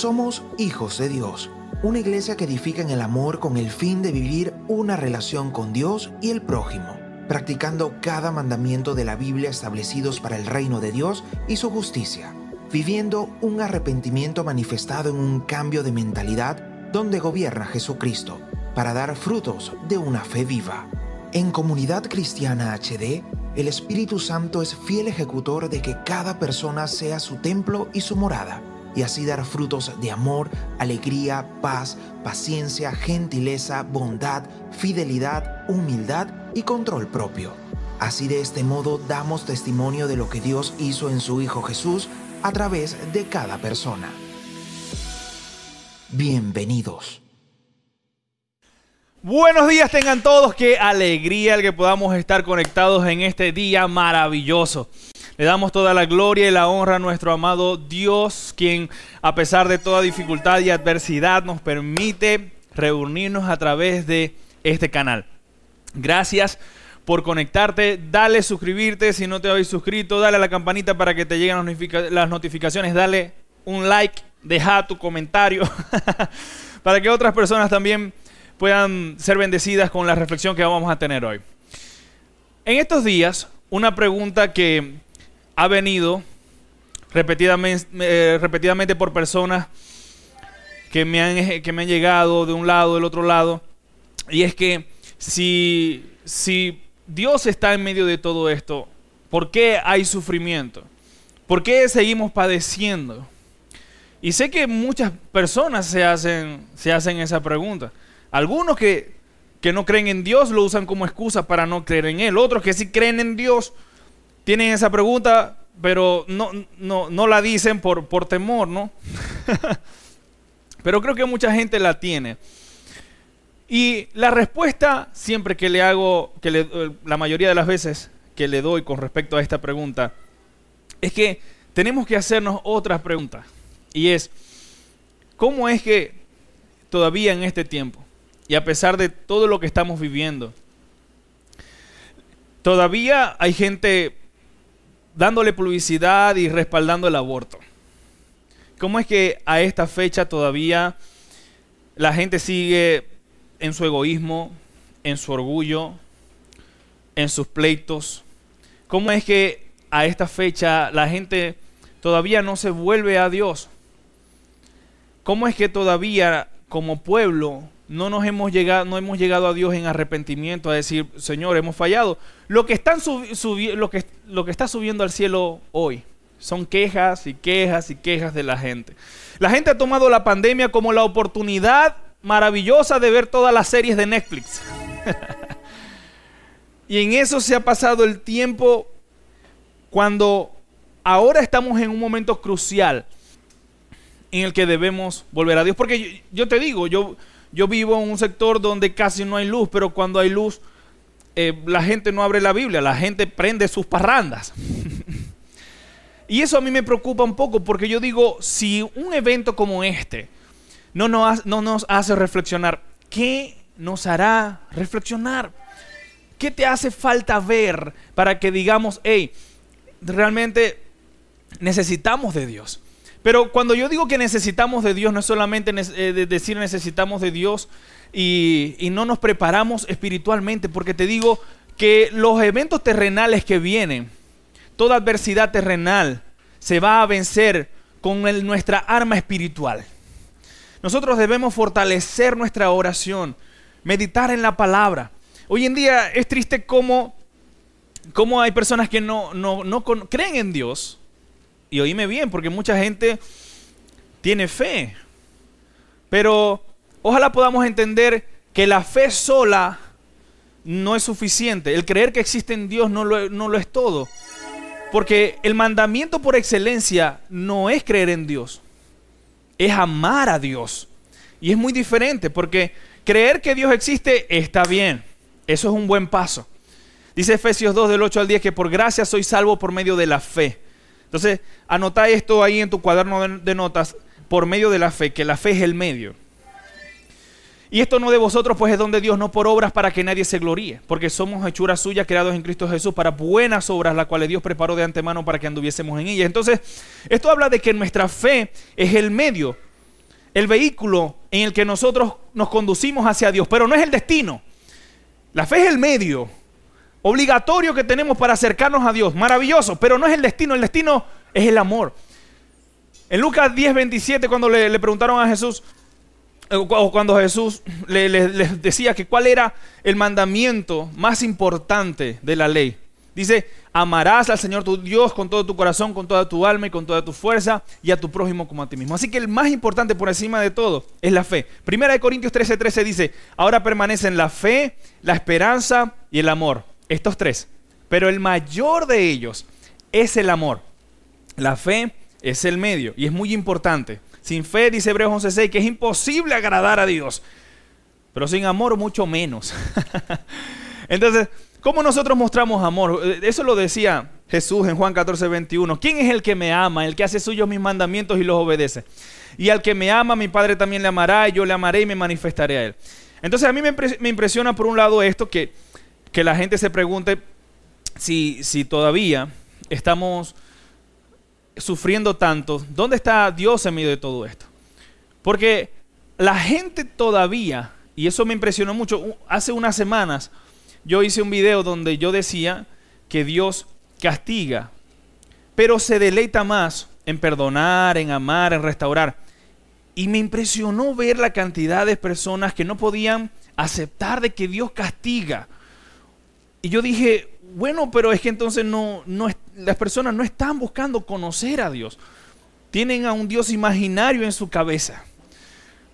Somos hijos de Dios, una iglesia que edifica en el amor con el fin de vivir una relación con Dios y el prójimo, practicando cada mandamiento de la Biblia establecidos para el reino de Dios y su justicia, viviendo un arrepentimiento manifestado en un cambio de mentalidad donde gobierna Jesucristo, para dar frutos de una fe viva. En Comunidad Cristiana HD, el Espíritu Santo es fiel ejecutor de que cada persona sea su templo y su morada y así dar frutos de amor, alegría, paz, paciencia, gentileza, bondad, fidelidad, humildad y control propio. Así de este modo damos testimonio de lo que Dios hizo en su Hijo Jesús a través de cada persona. Bienvenidos. Buenos días tengan todos, qué alegría el que podamos estar conectados en este día maravilloso. Le damos toda la gloria y la honra a nuestro amado Dios, quien a pesar de toda dificultad y adversidad nos permite reunirnos a través de este canal. Gracias por conectarte, dale suscribirte si no te habéis suscrito, dale a la campanita para que te lleguen las notificaciones, dale un like, deja tu comentario para que otras personas también puedan ser bendecidas con la reflexión que vamos a tener hoy. En estos días, una pregunta que ha venido repetidamente, eh, repetidamente por personas que me, han, que me han llegado de un lado, del otro lado. Y es que si, si Dios está en medio de todo esto, ¿por qué hay sufrimiento? ¿Por qué seguimos padeciendo? Y sé que muchas personas se hacen, se hacen esa pregunta. Algunos que, que no creen en Dios lo usan como excusa para no creer en Él. Otros que sí creen en Dios tienen esa pregunta, pero no, no, la dicen por, por temor, ¿no? pero creo que mucha gente la tiene. Y la respuesta siempre que le hago, que le, la mayoría de las veces que le doy con respecto a esta pregunta, es que tenemos que hacernos otra pregunta. Y es, ¿cómo es que todavía en este tiempo, y a pesar de todo lo que estamos viviendo, todavía hay gente dándole publicidad y respaldando el aborto. ¿Cómo es que a esta fecha todavía la gente sigue en su egoísmo, en su orgullo, en sus pleitos? ¿Cómo es que a esta fecha la gente todavía no se vuelve a Dios? ¿Cómo es que todavía como pueblo no nos hemos llegado, no hemos llegado a Dios en arrepentimiento a decir, Señor, hemos fallado. Lo que, están lo, que, lo que está subiendo al cielo hoy son quejas y quejas y quejas de la gente. La gente ha tomado la pandemia como la oportunidad maravillosa de ver todas las series de Netflix. y en eso se ha pasado el tiempo cuando ahora estamos en un momento crucial en el que debemos volver a Dios. Porque yo te digo, yo, yo vivo en un sector donde casi no hay luz, pero cuando hay luz, eh, la gente no abre la Biblia, la gente prende sus parrandas. y eso a mí me preocupa un poco porque yo digo, si un evento como este no nos, no nos hace reflexionar, ¿qué nos hará reflexionar? ¿Qué te hace falta ver para que digamos, hey, realmente necesitamos de Dios? Pero cuando yo digo que necesitamos de Dios, no es solamente eh, decir necesitamos de Dios y, no nos preparamos espiritualmente, porque te digo que los eventos terrenales que vienen, toda adversidad terrenal, se va a vencer con nuestra arma espiritual. Nosotros debemos fortalecer nuestra oración, meditar en la palabra. Hoy en día es triste cómo, cómo hay personas que no, no, no creen en Dios, y oíme bien, porque mucha gente tiene fe. Pero ojalá podamos entender que la fe sola no es suficiente. El creer que existe en Dios no lo, es todo. Porque el mandamiento por excelencia no es creer en Dios, es amar a Dios. Y es muy diferente porque creer que Dios existe está bien. Eso es un buen paso. Dice Efesios 2 del 8 al 10 que por gracia soy salvo por medio de la fe. Entonces, anota esto ahí en tu cuaderno de, notas por medio de la fe, que la fe es el medio. Y esto no de vosotros, pues es donde Dios, no por obras para que nadie se gloríe, porque somos hechuras suyas creados en Cristo Jesús para buenas obras, las cuales Dios preparó de antemano para que anduviésemos en ellas. Entonces, esto habla de que nuestra fe es el medio el vehículo en el que nosotros nos conducimos hacia Dios, pero no es el destino. La fe es el medio obligatorio que tenemos para acercarnos a Dios, maravilloso, pero no es el destino, el destino es el amor. En Lucas 10, 27, cuando le, preguntaron a Jesús, eh, o cuando Jesús les decía que cuál era el mandamiento más importante de la ley, dice, amarás al Señor tu Dios con todo tu corazón, con toda tu alma y con toda tu fuerza y a tu prójimo como a ti mismo. Así que el más importante por encima de todo es la fe. Primera de Corintios 13, 13 dice, ahora permanecen la fe, la esperanza y el amor. Estos tres. Pero el mayor de ellos es el amor. La fe es el medio y es muy importante. Sin fe, dice Hebreos 11:6, que es imposible agradar a Dios. Pero sin amor, mucho menos. Entonces, ¿cómo nosotros mostramos amor? Eh, eso lo decía Jesús en Juan 14:21. ¿Quién es el que me ama? El que hace suyos mis mandamientos y los obedece. Y al que me ama, mi Padre también le amará, y yo le amaré y me manifestaré a él. Entonces, a mí me impresiona por un lado esto, que, que la gente se pregunte si, si todavía estamos sufriendo tanto, ¿dónde está Dios en medio de todo esto? Porque la gente todavía, y eso me impresionó mucho, hace unas semanas yo hice un video donde yo decía que Dios castiga, pero se deleita más en perdonar, en amar, en restaurar. Y me impresionó ver la cantidad de personas que no podían aceptar de que Dios castiga. Y yo dije, bueno, pero es que entonces no, no, las personas no están buscando conocer a Dios. Tienen a un Dios imaginario en su cabeza.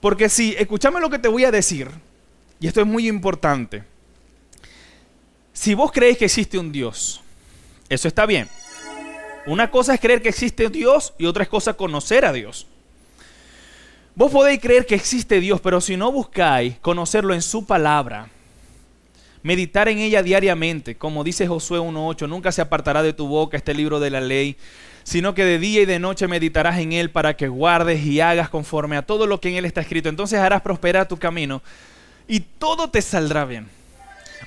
Porque si, escúchame lo que te voy a decir, y esto es muy importante. Si vos creéis que existe un Dios, eso está bien. Una cosa es creer que existe Dios y otra es cosa conocer a Dios. Vos podéis creer que existe Dios, pero si no buscáis conocerlo en su palabra, meditar en ella diariamente, como dice Josué 1.8, nunca se apartará de tu boca este libro de la ley, sino que de día y de noche meditarás en él para que guardes y hagas conforme a todo lo que en él está escrito. Entonces harás prosperar tu camino y todo te saldrá bien.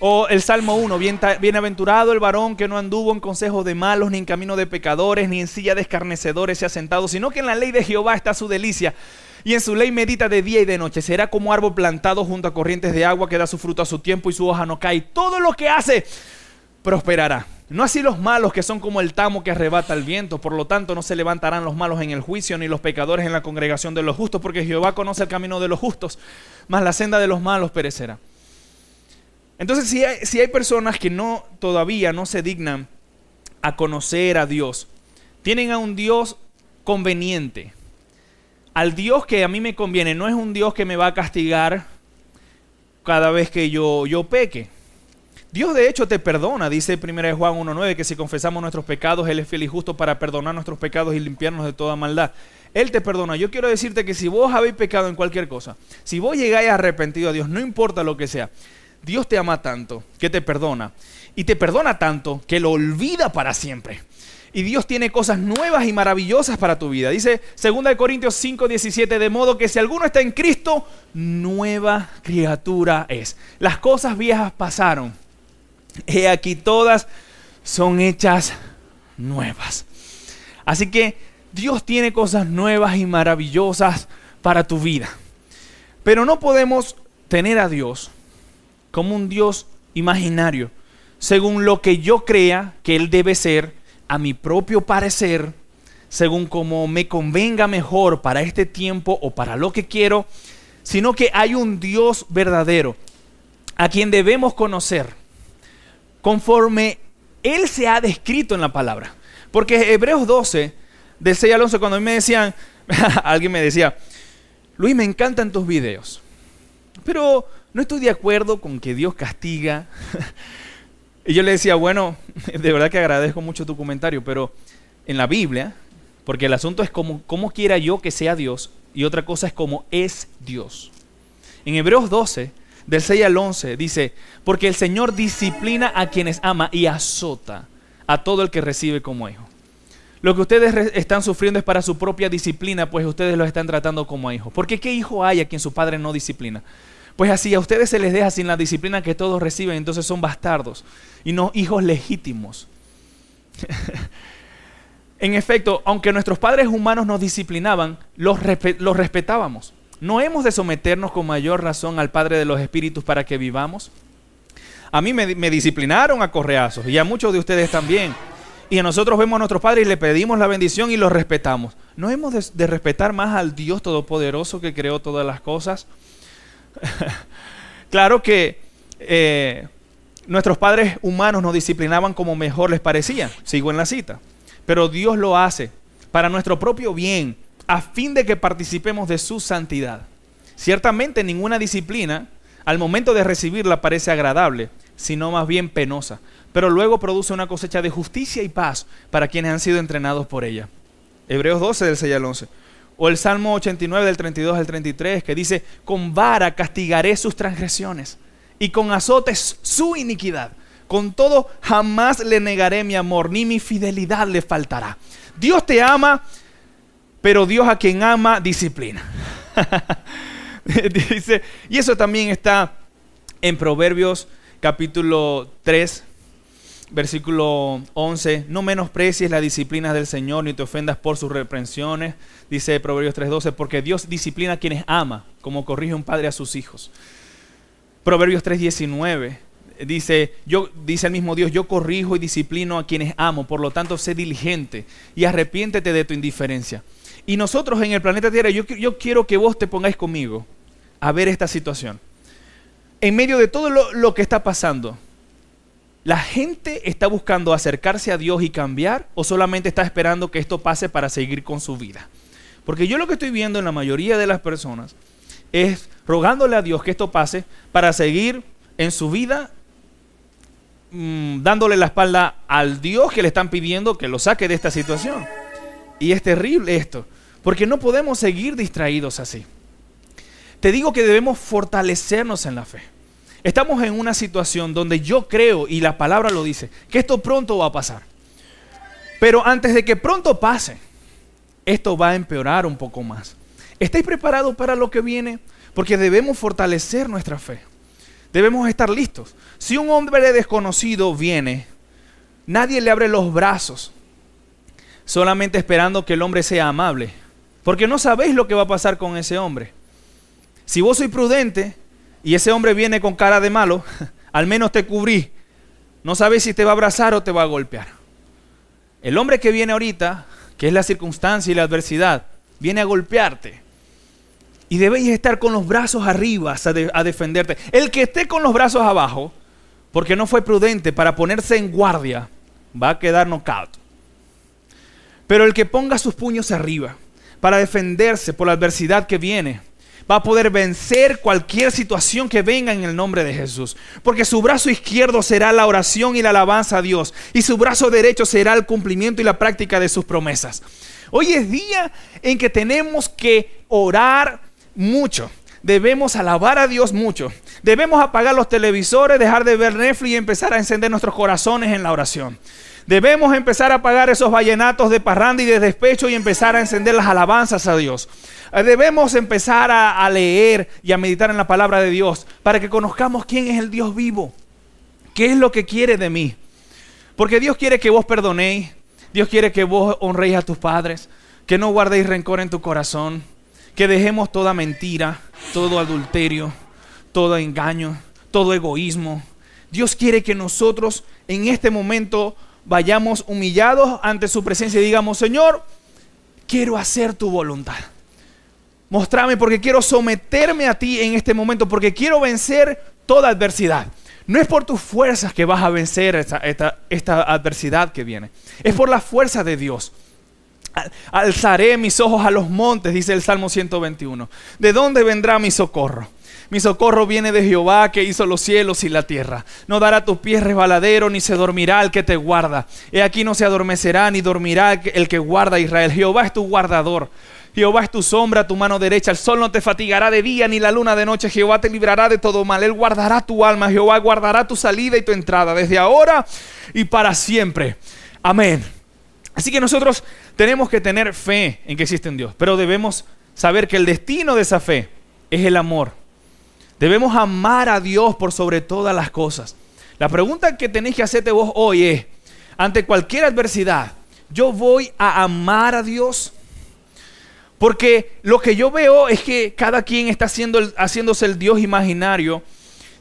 O el Salmo 1, bienaventurado el varón que no anduvo en consejos de malos, ni en camino de pecadores, ni en silla de escarnecedores se ha sentado, sino que en la ley de Jehová está su delicia y en su ley medita de día y de noche. Será como árbol plantado junto a corrientes de agua que da su fruto a su tiempo y su hoja no cae. Todo lo que hace prosperará. No así los malos que son como el tamo que arrebata el viento. Por lo tanto, no se levantarán los malos en el juicio ni los pecadores en la congregación de los justos, porque Jehová conoce el camino de los justos, mas la senda de los malos perecerá. Entonces, si hay, si hay personas que no todavía no se dignan a conocer a Dios, tienen a un Dios conveniente, al Dios que a mí me conviene, no es un Dios que me va a castigar cada vez que yo, yo peque. Dios de hecho te perdona, dice 1 Juan 1.9, que si confesamos nuestros pecados, Él es fiel y justo para perdonar nuestros pecados y limpiarnos de toda maldad. Él te perdona. Yo quiero decirte que si vos habéis pecado en cualquier cosa, si vos llegáis arrepentido a Dios, no importa lo que sea, Dios te ama tanto que te perdona. Y te perdona tanto que lo olvida para siempre y Dios tiene cosas nuevas y maravillosas para tu vida. Dice 2 Corintios 5, 17, de modo que si alguno está en Cristo, nueva criatura es. Las cosas viejas pasaron. He aquí todas son hechas nuevas. Así que Dios tiene cosas nuevas y maravillosas para tu vida. Pero no podemos tener a Dios como un Dios imaginario, según lo que yo crea que Él debe ser a mi propio parecer, según como me convenga mejor para este tiempo o para lo que quiero, sino que hay un Dios verdadero a quien debemos conocer conforme Él se ha descrito en la palabra. Porque Hebreos 12, del 6 al 11, cuando a mí me decían, alguien me decía, Luis, me encantan tus videos, pero no estoy de acuerdo con que Dios castiga. Y yo le decía, bueno, de verdad que agradezco mucho tu comentario, pero en la Biblia, porque el asunto es como, cómo quiera yo que sea Dios, y otra cosa es cómo es Dios. En Hebreos 12, del 6 al 11, dice, porque el Señor disciplina a quienes ama y azota a todo el que recibe como hijo. Lo que ustedes están sufriendo es para su propia disciplina, pues ustedes lo están tratando como hijos. Porque ¿qué hijo hay a quien su padre no disciplina? Pues así a ustedes se les deja sin la disciplina que todos reciben, entonces son bastardos y no hijos legítimos. en efecto, aunque nuestros padres humanos nos disciplinaban, los, respetábamos. ¿No hemos de someternos con mayor razón al Padre de los Espíritus para que vivamos? A mí me, disciplinaron a correazos y a muchos de ustedes también. Y a nosotros vemos a nuestros padres y le pedimos la bendición y los respetamos. ¿No hemos de, respetar más al Dios Todopoderoso que creó todas las cosas? claro que eh, nuestros padres humanos nos disciplinaban como mejor les parecía. Sigo en la cita. Pero Dios lo hace para nuestro propio bien, a fin de que participemos de su santidad. Ciertamente ninguna disciplina al momento de recibirla parece agradable, sino más bien penosa, pero luego produce una cosecha de justicia y paz para quienes han sido entrenados por ella. Hebreos 12 del 6 al 11. O el Salmo 89 del 32 al 33 que dice, con vara castigaré sus transgresiones y con azotes su iniquidad. Con todo jamás le negaré mi amor, ni mi fidelidad le faltará. Dios te ama pero Dios a quien ama disciplina. Dice, y eso también está en Proverbios capítulo 3, versículo 11. No menosprecies la disciplina del Señor ni te ofendas por sus reprensiones. Dice Proverbios 3:12, porque Dios disciplina a quienes ama, como corrige un padre a sus hijos. Proverbios 3:19 dice, yo, dice el mismo Dios, yo corrijo y disciplino a quienes amo, por lo tanto sé diligente y arrepiéntete de tu indiferencia. Y nosotros en el planeta Tierra, yo, quiero que vos te pongáis conmigo a ver esta situación. En medio de todo lo que está pasando, ¿la gente está buscando acercarse a Dios y cambiar o solamente está esperando que esto pase para seguir con su vida? Porque yo lo que estoy viendo en la mayoría de las personas es rogándole a Dios que esto pase para seguir en su vida mm, dándole la espalda al Dios que le están pidiendo que lo saque de esta situación. Y es terrible esto. Porque no podemos seguir distraídos así. Te digo que debemos fortalecernos en la fe. Estamos en una situación donde yo creo, y la palabra lo dice, que esto pronto va a pasar. Pero antes de que pronto pase, esto va a empeorar un poco más. ¿Estáis preparados para lo que viene? Porque debemos fortalecer nuestra fe. Debemos estar listos. Si un hombre desconocido viene, nadie le abre los brazos solamente esperando que el hombre sea amable. Porque no sabéis lo que va a pasar con ese hombre. Si vos sois prudente y ese hombre viene con cara de malo, al menos te cubrí. No sabes si te va a abrazar o te va a golpear. El hombre que viene ahorita, que es la circunstancia y la adversidad, viene a golpearte. Y debéis estar con los brazos arriba a, defenderte. El que esté con los brazos abajo, porque no fue prudente para ponerse en guardia, va a quedar knockout. Pero el que ponga sus puños arriba, para defenderse por la adversidad que viene. Va a poder vencer cualquier situación que venga en el nombre de Jesús. Porque su brazo izquierdo será la oración y la alabanza a Dios. Y su brazo derecho será el cumplimiento y la práctica de sus promesas. Hoy es día en que tenemos que orar mucho. Debemos alabar a Dios mucho. Debemos apagar los televisores, dejar de ver Netflix y empezar a encender nuestros corazones en la oración. Debemos empezar a apagar esos vallenatos de parranda y de despecho y empezar a encender las alabanzas a Dios. Eh, debemos empezar a, leer y a meditar en la palabra de Dios para que conozcamos quién es el Dios vivo. ¿Qué es lo que quiere de mí? Porque Dios quiere que vos perdonéis. Dios quiere que vos honréis a tus padres. Que no guardéis rencor en tu corazón. Que dejemos toda mentira, todo adulterio, todo engaño, todo egoísmo. Dios quiere que nosotros en este momento vayamos humillados ante su presencia y digamos, Señor, quiero hacer tu voluntad. Mostrame porque quiero someterme a ti en este momento, porque quiero vencer toda adversidad. No es por tus fuerzas que vas a vencer esta, adversidad que viene. Es por la fuerza de Dios. Alzaré mis ojos a los montes, dice el Salmo 121. ¿De dónde vendrá mi socorro? Mi socorro viene de Jehová que hizo los cielos y la tierra. No dará tus pies resbaladero, ni se dormirá el que te guarda. He aquí no se adormecerá, ni dormirá el que guarda a Israel. Jehová es tu guardador. Jehová es tu sombra, tu mano derecha. El sol no te fatigará de día, ni la luna de noche. Jehová te librará de todo mal. Él guardará tu alma. Jehová guardará tu salida y tu entrada, desde ahora y para siempre. Amén. Así que nosotros tenemos que tener fe en que existe un Dios, pero debemos saber que el destino de esa fe es el amor. Debemos amar a Dios por sobre todas las cosas. La pregunta que tenéis que hacerte vos hoy es, ante cualquier adversidad, ¿yo voy a amar a Dios? Porque lo que yo veo es que cada quien está haciendo haciéndose el Dios imaginario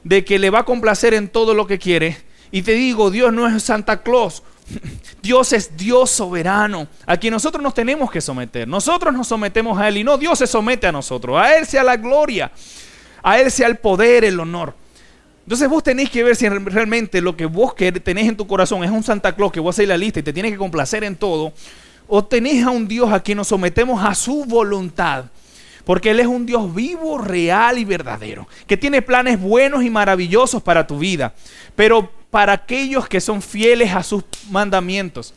de que le va a complacer en todo lo que quiere. Y te digo, Dios no es Santa Claus. Dios es Dios soberano, a quien nosotros nos tenemos que someter. Nosotros nos sometemos a Él y no Dios se somete a nosotros. A Él sea la gloria, a Él sea el poder, el honor. Entonces vos tenéis que ver si realmente lo que vos tenés en tu corazón es un Santa Claus que vos hacéis la lista y te tiene que complacer en todo, o tenés a un Dios a quien nos sometemos a su voluntad. Porque Él es un Dios vivo, real y verdadero, que tiene planes buenos y maravillosos para tu vida, pero para aquellos que son fieles a sus mandamientos.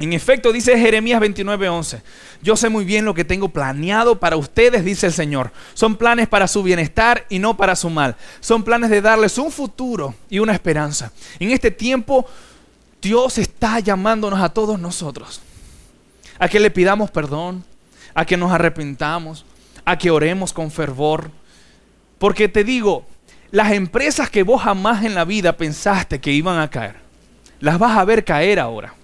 En efecto, dice Jeremías 29:11, yo sé muy bien lo que tengo planeado para ustedes, dice el Señor. Son planes para su bienestar y no para su mal. Son planes de darles un futuro y una esperanza. En este tiempo, Dios está llamándonos a todos nosotros a que le pidamos perdón, a que nos arrepentamos, a que oremos con fervor. Porque te digo, las empresas que vos jamás en la vida pensaste que iban a caer, las vas a ver caer ahora.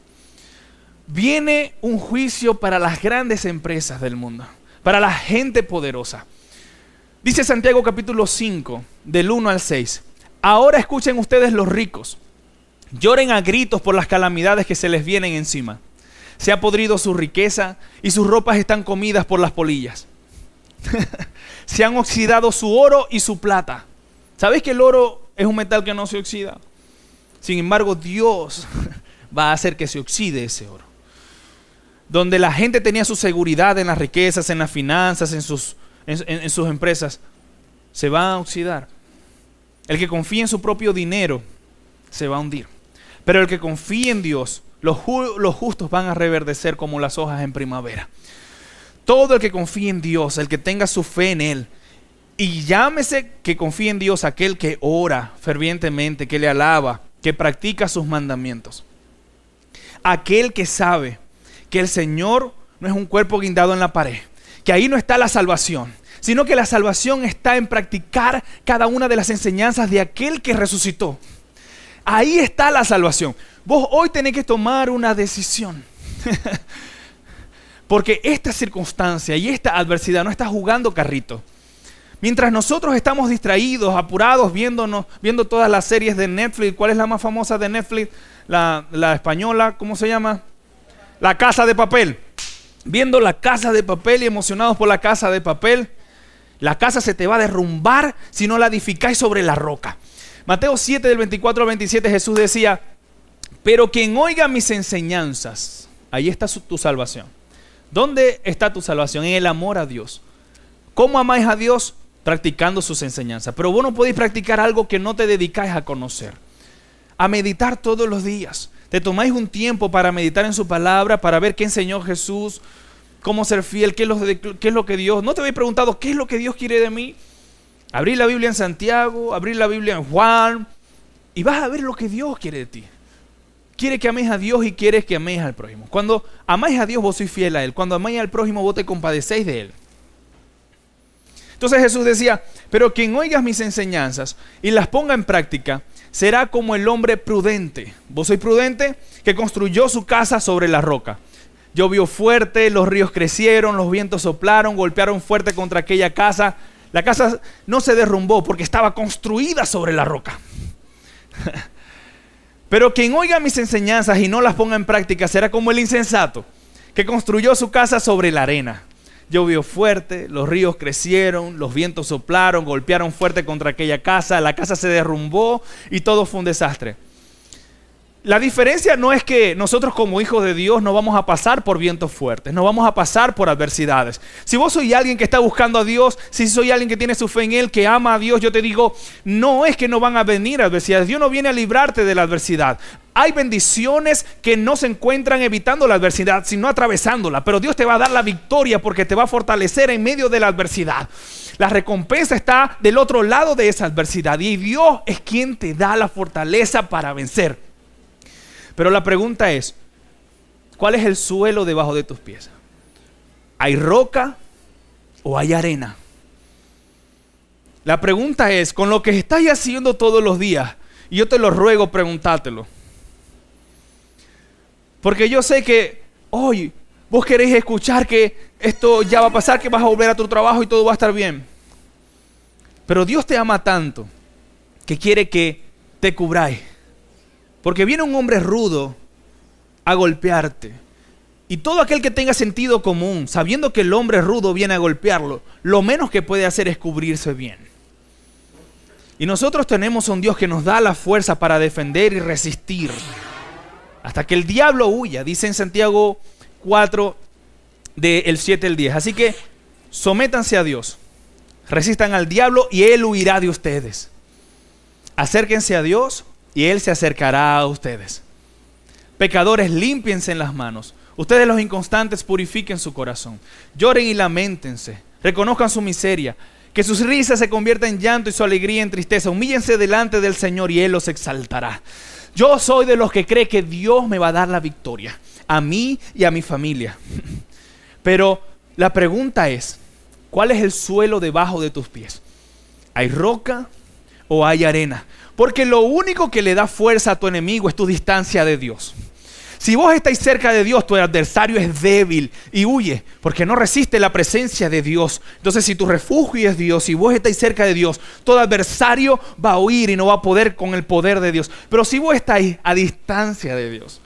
Viene un juicio para las grandes empresas del mundo, para la gente poderosa. Dice Santiago capítulo 5, del 1 al 6. Ahora escuchen ustedes los ricos. Lloren a gritos por las calamidades que se les vienen encima. Se ha podrido su riqueza y sus ropas están comidas por las polillas. se han oxidado su oro y su plata. ¿Sabéis que el oro es un metal que no se oxida? Sin embargo, Dios va a hacer que se oxide ese oro. Donde la gente tenía su seguridad en las riquezas, en las finanzas, en sus, en, sus empresas, se va a oxidar. El que confía en su propio dinero se va a hundir. Pero el que confía en Dios, los, los justos van a reverdecer como las hojas en primavera. Todo el que confíe en Dios, el que tenga su fe en Él, y llámese que confíe en Dios aquel que ora fervientemente, que le alaba, que practica sus mandamientos. Aquel que sabe que el Señor no es un cuerpo guindado en la pared, que ahí no está la salvación, sino que la salvación está en practicar cada una de las enseñanzas de aquel que resucitó. Ahí está la salvación. Vos hoy tenés que tomar una decisión. Porque esta circunstancia y esta adversidad no está jugando carrito. Mientras nosotros estamos distraídos, apurados, viéndonos, viendo todas las series de Netflix, ¿cuál es la más famosa de Netflix? La, la española, ¿cómo se llama? La casa de papel. Viendo la casa de papel y emocionados por la casa de papel, la casa se te va a derrumbar si no la edificáis sobre la roca. Mateo 7 del 24 al 27 Jesús decía, pero quien oiga mis enseñanzas, ahí está tu salvación. ¿Dónde está tu salvación? En el amor a Dios. ¿Cómo amáis a Dios? Practicando sus enseñanzas. Pero vos no podéis practicar algo que no te dedicáis a conocer. A meditar todos los días. Te tomáis un tiempo para meditar en su palabra, para ver qué enseñó Jesús, cómo ser fiel, qué es lo, que Dios... ¿No te habéis preguntado qué es lo que Dios quiere de mí? Abrir la Biblia en Santiago, abrir la Biblia en Juan, y vas a ver lo que Dios quiere de ti quiere que améis a Dios y quiere que améis al prójimo. Cuando amáis a Dios, vos sois fiel a Él. Cuando amáis al prójimo, vos te compadecéis de Él. Entonces Jesús decía, pero quien oiga mis enseñanzas y las ponga en práctica, será como el hombre prudente. ¿Vos sois prudente? Que construyó su casa sobre la roca. Llovió fuerte, los ríos crecieron, los vientos soplaron, golpearon fuerte contra aquella casa. La casa no se derrumbó porque estaba construida sobre la roca. Pero quien oiga mis enseñanzas y no las ponga en práctica será como el insensato, que construyó su casa sobre la arena. Llovió fuerte, los ríos crecieron, los vientos soplaron, golpearon fuerte contra aquella casa, la casa se derrumbó y todo fue un desastre. La diferencia no es que nosotros como hijos de Dios no vamos a pasar por vientos fuertes, no vamos a pasar por adversidades. Si vos soy alguien que está buscando a Dios, si soy alguien que tiene su fe en Él, que ama a Dios, yo te digo, no es que no van a venir adversidades, Dios no viene a librarte de la adversidad. Hay bendiciones que no se encuentran evitando la adversidad, sino atravesándola, pero Dios te va a dar la victoria porque te va a fortalecer en medio de la adversidad. La recompensa está del otro lado de esa adversidad y Dios es quien te da la fortaleza para vencer. Pero la pregunta es, ¿cuál es el suelo debajo de tus pies? ¿Hay roca o hay arena? La pregunta es, con lo que estás haciendo todos los días, y yo te lo ruego preguntártelo. Porque yo sé que hoy Vos queréis escuchar que esto ya va a pasar, que vas a volver a tu trabajo y todo va a estar bien. Pero Dios te ama tanto que quiere que te cubráis. Porque viene un hombre rudo a golpearte. Y todo aquel que tenga sentido común, sabiendo que el hombre rudo viene a golpearlo, lo menos que puede hacer es cubrirse bien. Y nosotros tenemos un Dios que nos da la fuerza para defender y resistir. Hasta que el diablo huya, dice en Santiago 4, del 7 al 10. Así que sométanse a Dios, resistan al diablo y él huirá de ustedes. Acérquense a Dios y él se acercará a ustedes. Pecadores, límpiense en las manos. Ustedes los inconstantes purifiquen su corazón. Lloren y lamentense. Reconozcan su miseria que sus risas se conviertan en llanto y su alegría en tristeza. Humíllense delante del Señor y Él los exaltará. Yo soy de los que cree que Dios me va a dar la victoria, a mí y a mi familia. Pero la pregunta es, ¿cuál es el suelo debajo de tus pies? ¿Hay roca o hay arena? Porque lo único que le da fuerza a tu enemigo es tu distancia de Dios. Si vos estáis cerca de Dios, tu adversario es débil y huye, porque no resiste la presencia de Dios. Entonces, si tu refugio es Dios, si vos estáis cerca de Dios, todo adversario va a huir y no va a poder con el poder de Dios. Pero si vos estáis a distancia de Dios,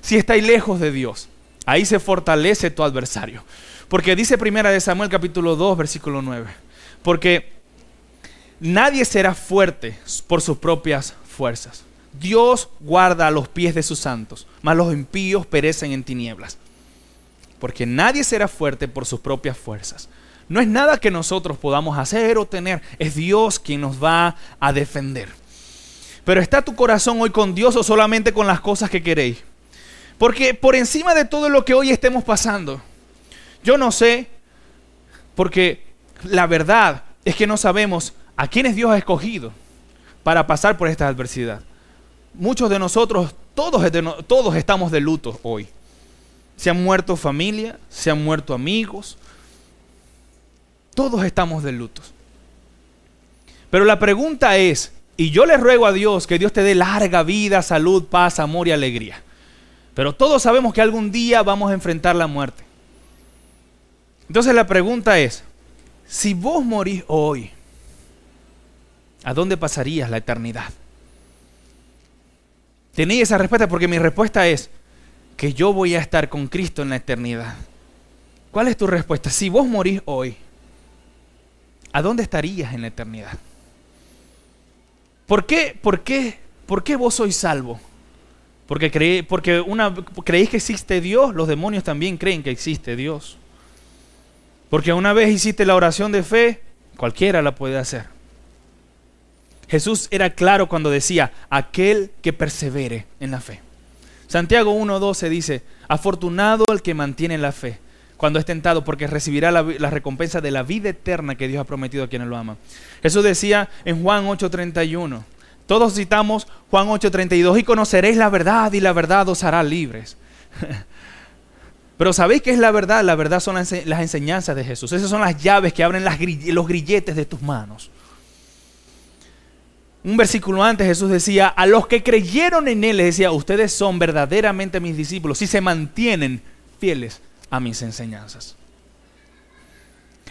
si estáis lejos de Dios, ahí se fortalece tu adversario. Porque dice primera de Samuel capítulo 2, versículo 9. Porque nadie será fuerte por sus propias fuerzas. Dios guarda los pies de sus santos, mas los impíos perecen en tinieblas. Porque nadie será fuerte por sus propias fuerzas. No es nada que nosotros podamos hacer o tener, es Dios quien nos va a defender. Pero ¿está tu corazón hoy con Dios o solamente con las cosas que queréis? Porque por encima de todo lo que hoy estemos pasando, yo no sé, porque la verdad es que no sabemos a quiénes Dios ha escogido para pasar por esta adversidad muchos de nosotros, todos, todos estamos de luto hoy. Se han muerto familia, se han muerto amigos. Todos estamos de luto. Pero la pregunta es, y yo le ruego a Dios que Dios te dé larga vida, salud, paz, amor y alegría. Pero todos sabemos que algún día vamos a enfrentar la muerte. Entonces la pregunta es, si vos morís hoy, ¿a dónde pasarías la eternidad? Tenía esa respuesta porque mi respuesta es que yo voy a estar con Cristo en la eternidad. ¿Cuál es tu respuesta? Si vos morís hoy, ¿a dónde estarías en la eternidad? ¿Por qué, por qué, por qué vos sois salvo? Porque, porque una, creéis que existe Dios, los demonios también creen que existe Dios. Porque una vez hiciste la oración de fe, cualquiera la puede hacer. Jesús era claro cuando decía, aquel que persevere en la fe. Santiago 1.12 dice, afortunado el que mantiene la fe cuando es tentado, porque recibirá la, recompensa de la vida eterna que Dios ha prometido a quienes lo aman. Jesús decía en Juan 8.31, todos citamos Juan 8.32, y conoceréis la verdad y la verdad os hará libres. Pero ¿sabéis qué es la verdad? La verdad son las enseñanzas de Jesús. Esas son las llaves que abren los grilletes de tus manos. Un versículo antes Jesús decía, a los que creyeron en Él, les decía, ustedes son verdaderamente mis discípulos si se mantienen fieles a mis enseñanzas.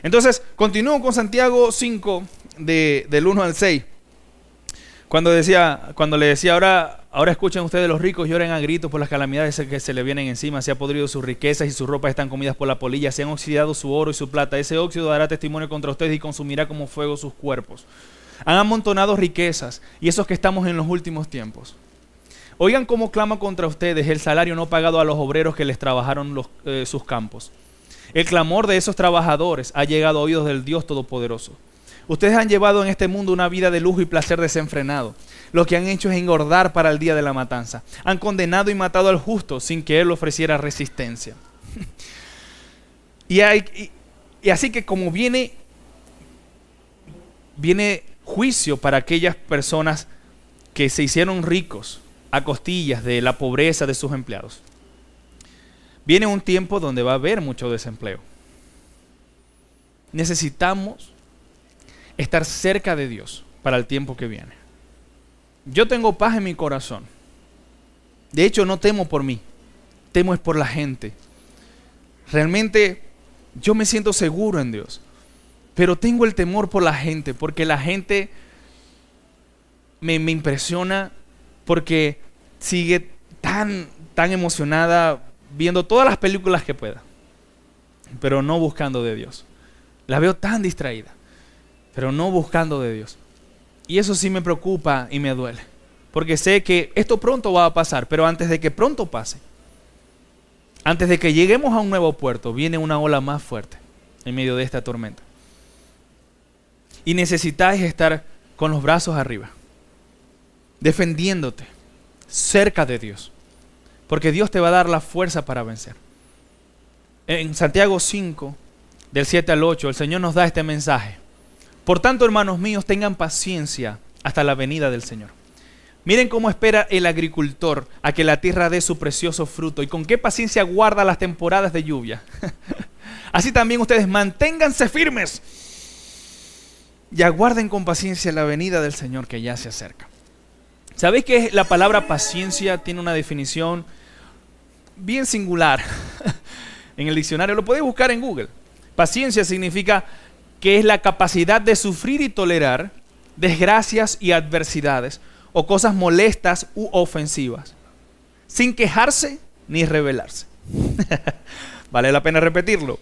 Entonces, continúo con Santiago 5, del 1 al 6. Cuando, decía, cuando le decía, ahora, ahora escuchen ustedes los ricos, lloren a gritos por las calamidades que se le vienen encima, se ha podrido sus riquezas y sus ropas están comidas por la polilla, se han oxidado su oro y su plata. Ese óxido dará testimonio contra ustedes y consumirá como fuego sus cuerpos han amontonado riquezas y esos que estamos en los últimos tiempos. Oigan cómo clama contra ustedes el salario no pagado a los obreros que les trabajaron eh, sus campos. El clamor de esos trabajadores ha llegado a oídos del Dios Todopoderoso. Ustedes han llevado en este mundo una vida de lujo y placer desenfrenado. Lo que han hecho es engordar para el día de la matanza. Han condenado y matado al justo sin que él ofreciera resistencia. y, y así que como viene, viene juicio para aquellas personas que se hicieron ricos a costillas de la pobreza de sus empleados. Viene un tiempo donde va a haber mucho desempleo. Necesitamos estar cerca de Dios para el tiempo que viene. Yo tengo paz en mi corazón. De hecho, no temo por mí, temo es por la gente. realmente yo me siento seguro en Dios. Pero tengo el temor por la gente, porque la gente me, impresiona, porque sigue tan, tan emocionada viendo todas las películas que pueda, pero no buscando de Dios. La veo tan distraída, pero no buscando de Dios. Y eso sí me preocupa y me duele, porque sé que esto pronto va a pasar, pero antes de que pronto pase, antes de que lleguemos a un nuevo puerto, viene una ola más fuerte en medio de esta tormenta. Y necesitáis estar con los brazos arriba, defendiéndote, cerca de Dios, porque Dios te va a dar la fuerza para vencer. En Santiago 5, del 7 al 8, el Señor nos da este mensaje. Por tanto, hermanos míos, tengan paciencia hasta la venida del Señor. Miren cómo espera el agricultor a que la tierra dé su precioso fruto y con qué paciencia guarda las temporadas de lluvia. Así también ustedes manténganse firmes y aguarden con paciencia la venida del Señor que ya se acerca. ¿Sabéis que la palabra paciencia tiene una definición bien singular en el diccionario? Lo podéis buscar en Google. Paciencia significa que es la capacidad de sufrir y tolerar desgracias y adversidades o cosas molestas u ofensivas, sin quejarse ni rebelarse. vale la pena repetirlo.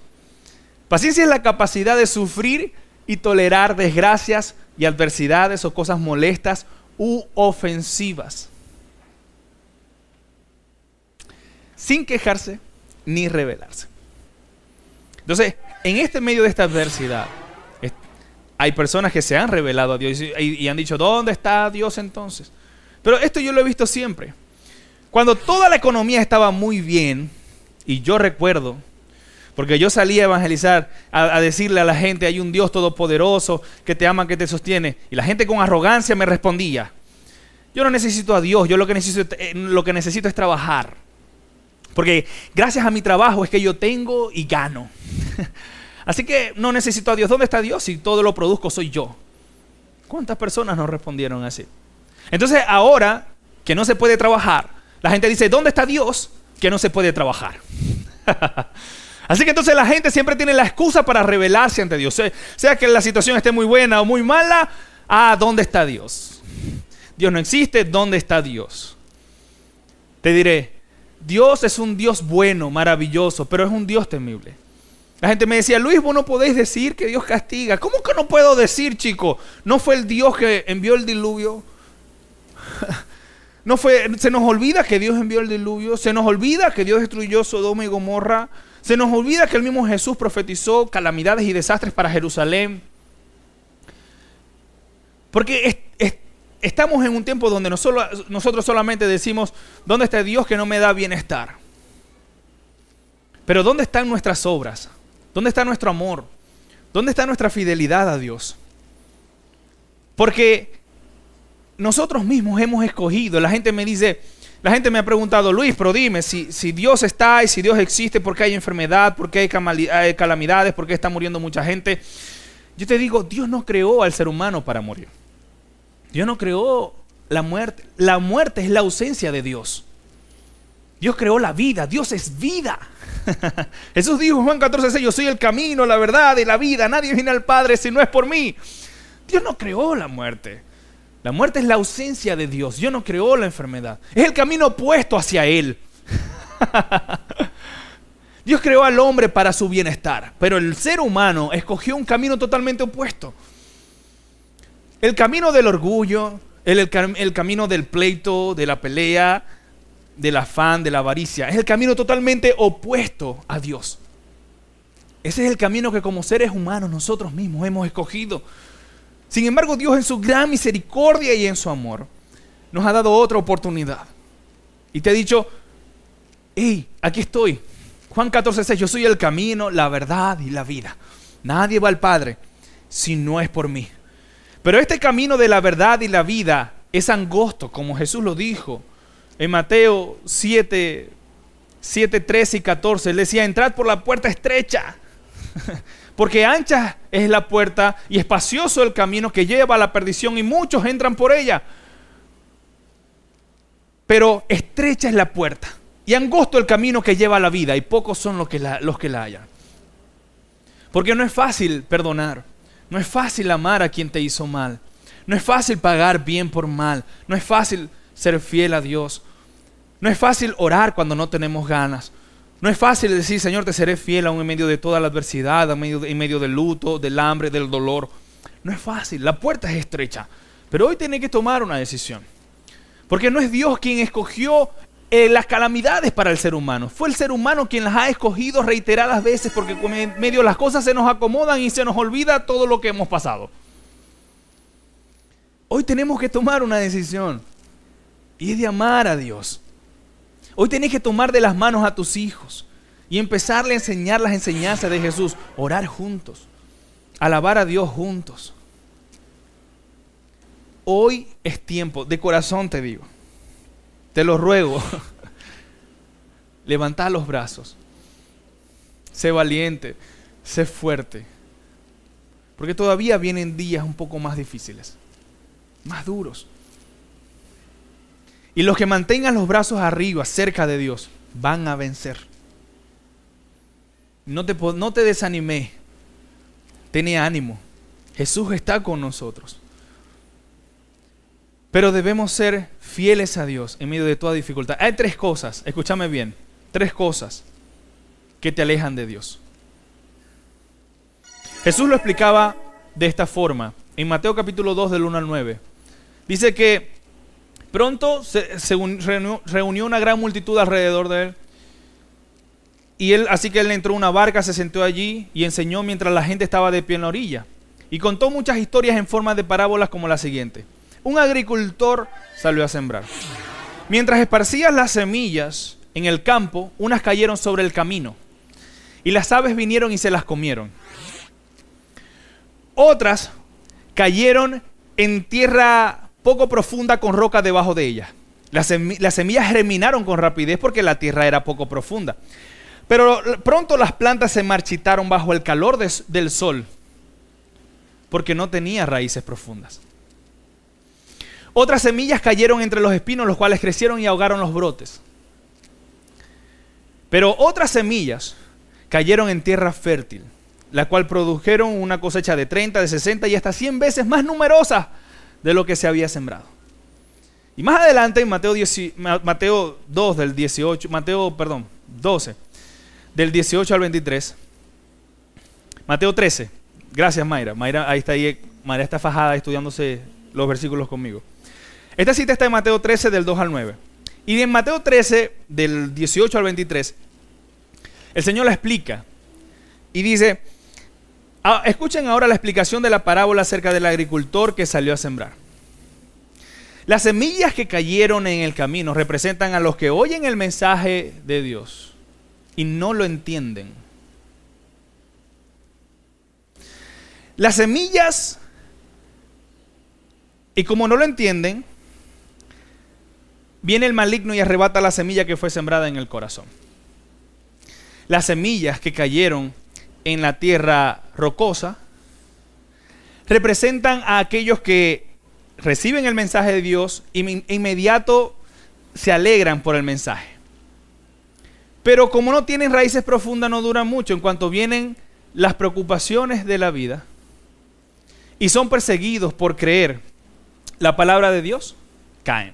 Paciencia es la capacidad de sufrir y tolerar desgracias y adversidades o cosas molestas u ofensivas, sin quejarse ni rebelarse. Entonces, en este medio de esta adversidad, hay personas que se han revelado a Dios y, han dicho, ¿dónde está Dios entonces? Pero esto yo lo he visto siempre. Cuando toda la economía estaba muy bien, y yo recuerdo, porque yo salí a evangelizar, a, decirle a la gente, hay un Dios todopoderoso que te ama, que te sostiene. Y la gente con arrogancia me respondía, yo no necesito a Dios, yo lo que necesito, eh, es trabajar. Porque gracias a mi trabajo es que yo tengo y gano. Así que no necesito a Dios. ¿Dónde está Dios si todo lo produzco soy yo? ¿Cuántas personas nos respondieron así? Entonces ahora que no se puede trabajar, la gente dice, ¿dónde está Dios? Que no se puede trabajar. Así que entonces la gente siempre tiene la excusa para rebelarse ante Dios. Sea que la situación esté muy buena o muy mala, ah, ¿dónde está Dios? Dios no existe, ¿dónde está Dios? Te diré, Dios es un Dios bueno, maravilloso, pero es un Dios temible. La gente me decía, Luis, vos no podéis decir que Dios castiga. ¿Cómo que no puedo decir, chico? ¿No fue el Dios que envió el diluvio? ¿No fue, se nos olvida que Dios envió el diluvio, se nos olvida que Dios destruyó Sodoma y Gomorra, se nos olvida que el mismo Jesús profetizó calamidades y desastres para Jerusalén. Porque estamos en un tiempo donde nosotros solamente decimos, ¿dónde está Dios que no me da bienestar? Pero ¿dónde están nuestras obras? ¿Dónde está nuestro amor? ¿Dónde está nuestra fidelidad a Dios? Porque nosotros mismos hemos escogido. La gente me dice, la gente me ha preguntado, Luis, pero dime, si, si Dios está y si Dios existe, ¿por qué hay enfermedad? ¿Por qué hay calamidades? ¿Por qué está muriendo mucha gente? Yo te digo, Dios no creó al ser humano para morir. Dios no creó la muerte. La muerte es la ausencia de Dios. Dios creó la vida. Dios es vida. Jesús dijo en Juan 14, yo soy el camino, la verdad y la vida. Nadie viene al Padre si no es por mí. Dios no creó la muerte. La muerte es la ausencia de Dios. Dios no creó la enfermedad. Es el camino opuesto hacia Él. Dios creó al hombre para su bienestar, pero el ser humano escogió un camino totalmente opuesto. El camino del orgullo, el, el camino del pleito, de la pelea, del afán, de la avaricia. Es el camino totalmente opuesto a Dios. Ese es el camino que como seres humanos nosotros mismos hemos escogido. Sin embargo, Dios en su gran misericordia y en su amor nos ha dado otra oportunidad. Y te ha dicho, hey, aquí estoy. Juan 14, 6, yo soy el camino, la verdad y la vida. Nadie va al Padre si no es por mí. Pero este camino de la verdad y la vida es angosto, como Jesús lo dijo. En Mateo 7, 7, 13 y 14, él decía, entrad por la puerta estrecha, porque ancha es la puerta y espacioso el camino que lleva a la perdición y muchos entran por ella. Pero estrecha es la puerta Y angosto el camino que lleva a la vida y pocos son los que la, los que la hallan. Porque no es fácil perdonar, no es fácil amar a quien te hizo mal, no es fácil pagar bien por mal, no es fácil ser fiel a Dios, no es fácil orar cuando no tenemos ganas, no es fácil decir, Señor, te seré fiel aún en medio de toda la adversidad, en medio, del luto, del hambre, del dolor. No es fácil, la puerta es estrecha. Pero hoy tiene que tomar una decisión. Porque no es Dios quien escogió eh, las calamidades para el ser humano. Fue el ser humano quien las ha escogido reiteradas veces porque en medio las cosas se nos acomodan y se nos olvida todo lo que hemos pasado. Hoy tenemos que tomar una decisión y es de amar a Dios. Hoy tenés que tomar de las manos a tus hijos y empezarle a enseñar las enseñanzas de Jesús. Orar juntos, alabar a Dios juntos. Hoy es tiempo, de corazón te digo, te lo ruego, levanta los brazos, sé valiente, sé fuerte, porque todavía vienen días un poco más difíciles, más duros. Y los que mantengan los brazos arriba, cerca de Dios, van a vencer. No te, no te desanimé, tenía ánimo. Jesús está con nosotros. Pero debemos ser fieles a Dios en medio de toda dificultad. Hay tres cosas, escúchame bien, tres cosas que te alejan de Dios. Jesús lo explicaba de esta forma en Mateo capítulo 2 del 1 al 9. Dice que pronto se, reunió, una gran multitud alrededor de él. Y él, así que él entró en una barca, se sentó allí y enseñó mientras la gente estaba de pie en la orilla. Y contó muchas historias en forma de parábolas como la siguiente un agricultor salió a sembrar. Mientras esparcía las semillas en el campo, unas cayeron sobre el camino y las aves vinieron y se las comieron. Otras cayeron en tierra poco profunda con roca debajo de ellas. Las, semillas germinaron con rapidez porque la tierra era poco profunda. Pero pronto las plantas se marchitaron bajo el calor del sol porque no tenía raíces profundas. Otras semillas cayeron entre los espinos, los cuales crecieron y ahogaron los brotes. Pero otras semillas cayeron en tierra fértil, la cual produjeron una cosecha de 30, de 60 y hasta 100 veces más numerosa de lo que se había sembrado. Y más adelante en Mateo, Mateo 2 del 18, Mateo, perdón, 12, del 18 al 23, Mateo 13, gracias Mayra, Mayra ahí está ahí, Mayra está fajada estudiándose los versículos conmigo. Esta cita está en Mateo 13 del 2 al 9. Y en Mateo 13 del 18 al 23, el Señor la explica y dice, ah, escuchen ahora la explicación de la parábola acerca del agricultor que salió a sembrar. Las semillas que cayeron en el camino representan a los que oyen el mensaje de Dios y no lo entienden. Las semillas, y como no lo entienden, viene el maligno y arrebata la semilla que fue sembrada en el corazón. Las semillas que cayeron en la tierra rocosa representan a aquellos que reciben el mensaje de Dios y inmediato se alegran por el mensaje. Pero como no tienen raíces profundas, no duran mucho. En cuanto vienen las preocupaciones de la vida y son perseguidos por creer la palabra de Dios, caen.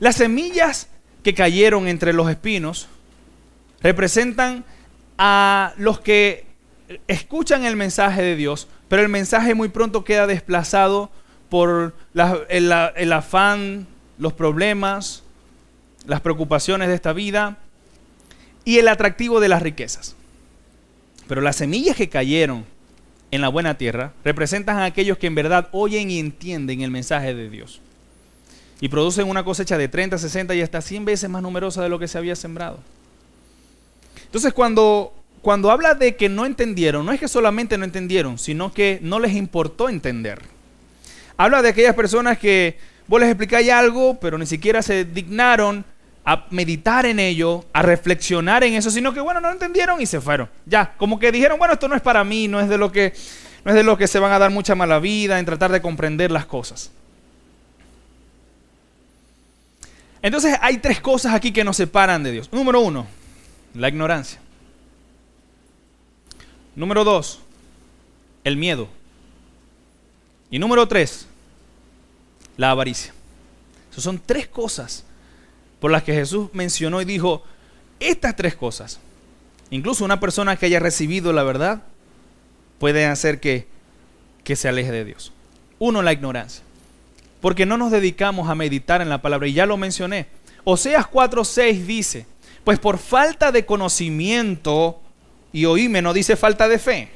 Las semillas que cayeron entre los espinos representan a los que escuchan el mensaje de Dios, pero el mensaje muy pronto queda desplazado por el, afán, los problemas, las preocupaciones de esta vida y el atractivo de las riquezas. Pero las semillas que cayeron en la buena tierra representan a aquellos que en verdad oyen y entienden el mensaje de Dios y producen una cosecha de 30, 60 y hasta 100 veces más numerosa de lo que se había sembrado. Entonces cuando, cuando habla de que no entendieron, no es que solamente no entendieron, sino que no les importó entender. Habla de aquellas personas que vos les explicáis algo, pero ni siquiera se dignaron a meditar en ello, a reflexionar en eso, sino que bueno, no entendieron y se fueron. Ya, como que dijeron, bueno, esto no es para mí, no es de lo que no es de lo que se van a dar mucha mala vida en tratar de comprender las cosas. Entonces hay tres cosas aquí que nos separan de Dios. Número uno, la ignorancia. Número dos, el miedo. Y número tres, la avaricia. Esas son tres cosas por las que Jesús mencionó y dijo, estas tres cosas, incluso una persona que haya recibido la verdad, puede hacer que, que se aleje de Dios. Uno, la ignorancia. Porque no nos dedicamos a meditar en la palabra. Y ya lo mencioné. Oseas 4.6 dice, pues por falta de conocimiento, y oíme, no dice falta de fe.